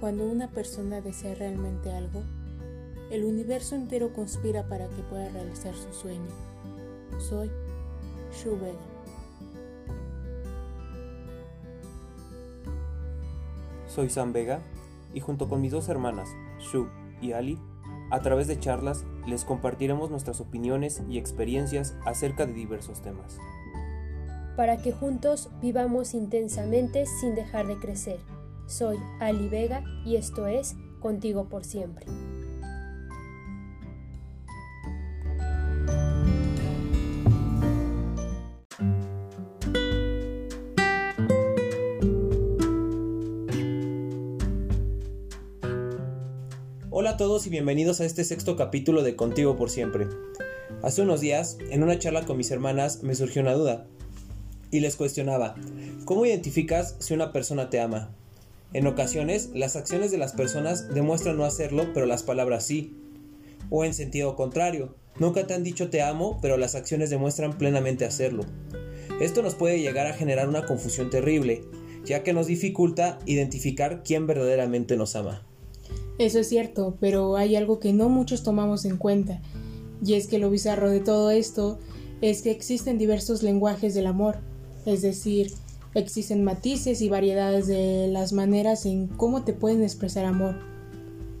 Cuando una persona desea realmente algo, el universo entero conspira para que pueda realizar su sueño. Soy Shu Vega. Soy Sam Vega y junto con mis dos hermanas, Shu y Ali, a través de charlas les compartiremos nuestras opiniones y experiencias acerca de diversos temas. Para que juntos vivamos intensamente sin dejar de crecer. Soy Ali Vega y esto es Contigo por siempre. Hola a todos y bienvenidos a este sexto capítulo de Contigo por siempre. Hace unos días, en una charla con mis hermanas, me surgió una duda y les cuestionaba, ¿cómo identificas si una persona te ama? En ocasiones, las acciones de las personas demuestran no hacerlo, pero las palabras sí. O en sentido contrario, nunca te han dicho te amo, pero las acciones demuestran plenamente hacerlo. Esto nos puede llegar a generar una confusión terrible, ya que nos dificulta identificar quién verdaderamente nos ama. Eso es cierto, pero hay algo que no muchos tomamos en cuenta, y es que lo bizarro de todo esto es que existen diversos lenguajes del amor, es decir, Existen matices y variedades de las maneras en cómo te pueden expresar amor.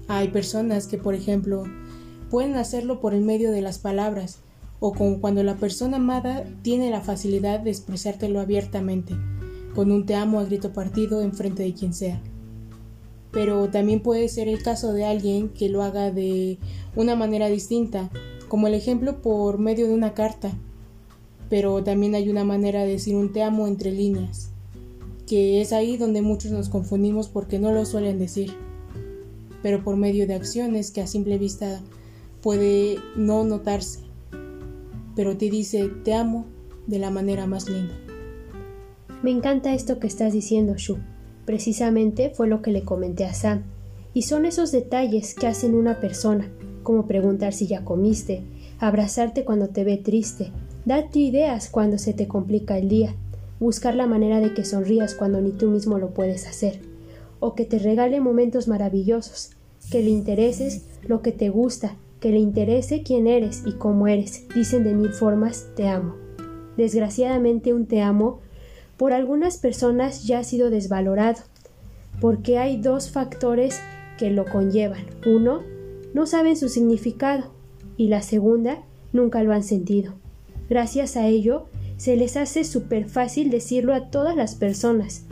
Hay personas que, por ejemplo, pueden hacerlo por el medio de las palabras, o como cuando la persona amada tiene la facilidad de expresártelo abiertamente, con un te amo a grito partido en frente de quien sea. Pero también puede ser el caso de alguien que lo haga de una manera distinta, como el ejemplo por medio de una carta, pero también hay una manera de decir un te amo entre líneas, que es ahí donde muchos nos confundimos porque no lo suelen decir, pero por medio de acciones que a simple vista puede no notarse, pero te dice te amo de la manera más linda. Me encanta esto que estás diciendo, Shu. Precisamente fue lo que le comenté a Sam. Y son esos detalles que hacen una persona, como preguntar si ya comiste, abrazarte cuando te ve triste, Date ideas cuando se te complica el día, buscar la manera de que sonrías cuando ni tú mismo lo puedes hacer, o que te regale momentos maravillosos, que le intereses lo que te gusta, que le interese quién eres y cómo eres. Dicen de mil formas te amo. Desgraciadamente un te amo por algunas personas ya ha sido desvalorado, porque hay dos factores que lo conllevan. Uno, no saben su significado y la segunda, nunca lo han sentido. Gracias a ello, se les hace súper fácil decirlo a todas las personas.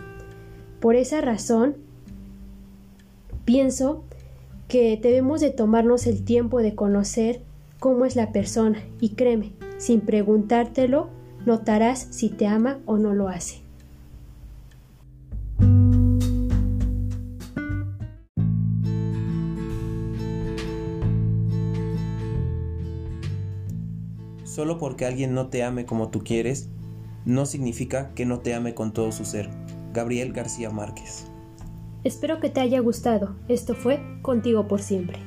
Por esa razón, pienso que debemos de tomarnos el tiempo de conocer cómo es la persona y créeme, sin preguntártelo, notarás si te ama o no lo hace. Solo porque alguien no te ame como tú quieres, no significa que no te ame con todo su ser. Gabriel García Márquez. Espero que te haya gustado. Esto fue Contigo por siempre.